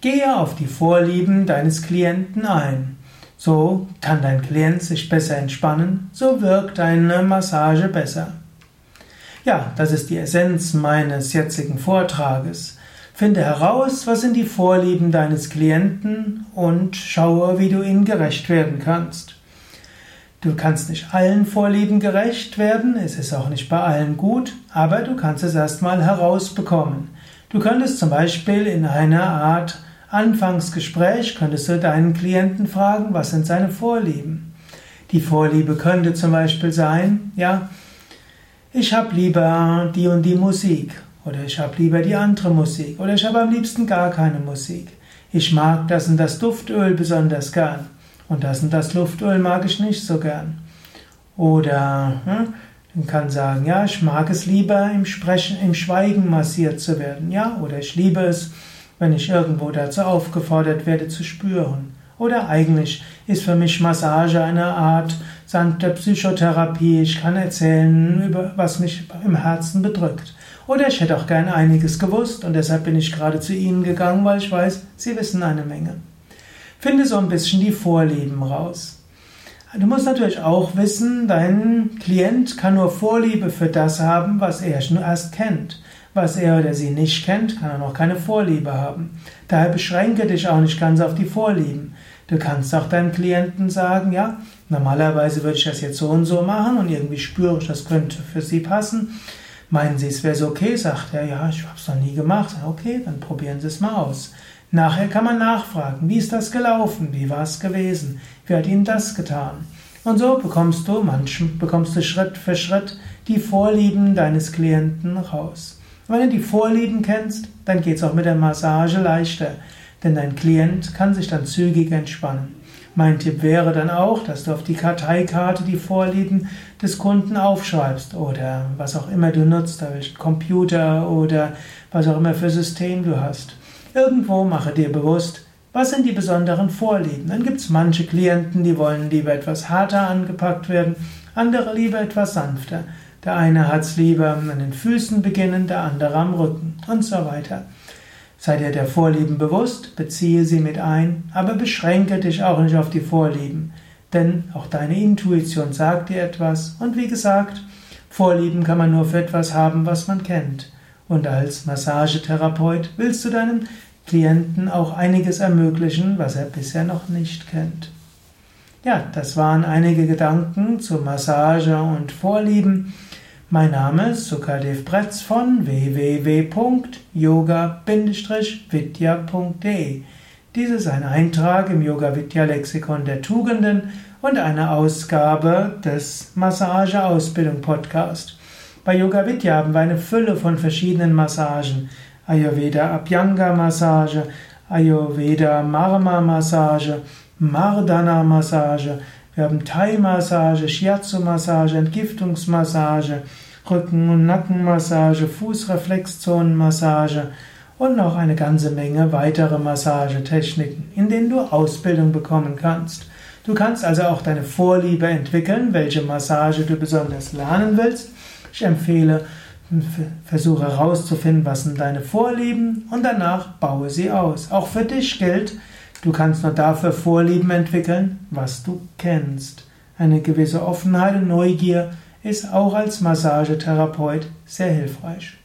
Gehe auf die Vorlieben deines Klienten ein. So kann dein Klient sich besser entspannen, so wirkt deine Massage besser. Ja, das ist die Essenz meines jetzigen Vortrages. Finde heraus, was sind die Vorlieben deines Klienten und schaue, wie du ihnen gerecht werden kannst. Du kannst nicht allen Vorlieben gerecht werden, es ist auch nicht bei allen gut, aber du kannst es erstmal herausbekommen. Du könntest zum Beispiel in einer Art Anfangsgespräch, könntest du deinen Klienten fragen, was sind seine Vorlieben. Die Vorliebe könnte zum Beispiel sein, ja, ich habe lieber die und die Musik oder ich habe lieber die andere Musik oder ich habe am liebsten gar keine Musik. Ich mag das und das Duftöl besonders gern. Und das und das Luftöl mag ich nicht so gern. Oder hm, man kann sagen, ja, ich mag es lieber im Sprechen, im Schweigen massiert zu werden. Ja, oder ich liebe es, wenn ich irgendwo dazu aufgefordert werde zu spüren. Oder eigentlich ist für mich Massage eine Art sanfte Psychotherapie. Ich kann erzählen, über was mich im Herzen bedrückt. Oder ich hätte auch gern einiges gewusst und deshalb bin ich gerade zu Ihnen gegangen, weil ich weiß, Sie wissen eine Menge. Finde so ein bisschen die Vorlieben raus. Du musst natürlich auch wissen, dein Klient kann nur Vorliebe für das haben, was er nur erst kennt. Was er oder sie nicht kennt, kann er noch keine Vorliebe haben. Daher beschränke dich auch nicht ganz auf die Vorlieben. Du kannst auch deinem Klienten sagen, ja, normalerweise würde ich das jetzt so und so machen und irgendwie spüre ich, das könnte für Sie passen. Meinen Sie, es wäre so okay? Sagt er, ja, ich habe es noch nie gemacht. Okay, dann probieren Sie es mal aus. Nachher kann man nachfragen, wie ist das gelaufen, wie war es gewesen, wie hat Ihnen das getan. Und so bekommst du manchen, bekommst du Schritt für Schritt die Vorlieben deines Klienten raus. Wenn du die Vorlieben kennst, dann geht es auch mit der Massage leichter, denn dein Klient kann sich dann zügig entspannen. Mein Tipp wäre dann auch, dass du auf die Karteikarte die Vorlieben des Kunden aufschreibst oder was auch immer du nutzt, welchen Computer oder was auch immer für System du hast. Irgendwo mache dir bewusst, was sind die besonderen Vorlieben. Dann gibt es manche Klienten, die wollen lieber etwas härter angepackt werden, andere lieber etwas sanfter. Der eine hat es lieber an den Füßen beginnen, der andere am Rücken und so weiter. Sei dir der Vorlieben bewusst, beziehe sie mit ein, aber beschränke dich auch nicht auf die Vorlieben, denn auch deine Intuition sagt dir etwas und wie gesagt, Vorlieben kann man nur für etwas haben, was man kennt. Und als Massagetherapeut willst du deinem Klienten auch einiges ermöglichen, was er bisher noch nicht kennt. Ja, das waren einige Gedanken zu Massage und Vorlieben. Mein Name ist Sukadev Bretz von www.yoga-vidya.de. Dies ist ein Eintrag im Yoga Vidya Lexikon der Tugenden und eine Ausgabe des Massage Ausbildung Podcast. Bei Yoga Vidya haben wir eine Fülle von verschiedenen Massagen. Ayurveda Abhyanga Massage, Ayurveda Marma Massage, Mardana Massage, wir haben Thai Massage, Shiatsu Massage, Entgiftungsmassage, Rücken- und Nackenmassage, Fußreflexzonenmassage und noch eine ganze Menge weitere Massagetechniken, in denen du Ausbildung bekommen kannst. Du kannst also auch deine Vorliebe entwickeln, welche Massage du besonders lernen willst ich empfehle, versuche herauszufinden, was sind deine Vorlieben und danach baue sie aus. Auch für dich gilt, du kannst nur dafür Vorlieben entwickeln, was du kennst. Eine gewisse Offenheit und Neugier ist auch als Massagetherapeut sehr hilfreich.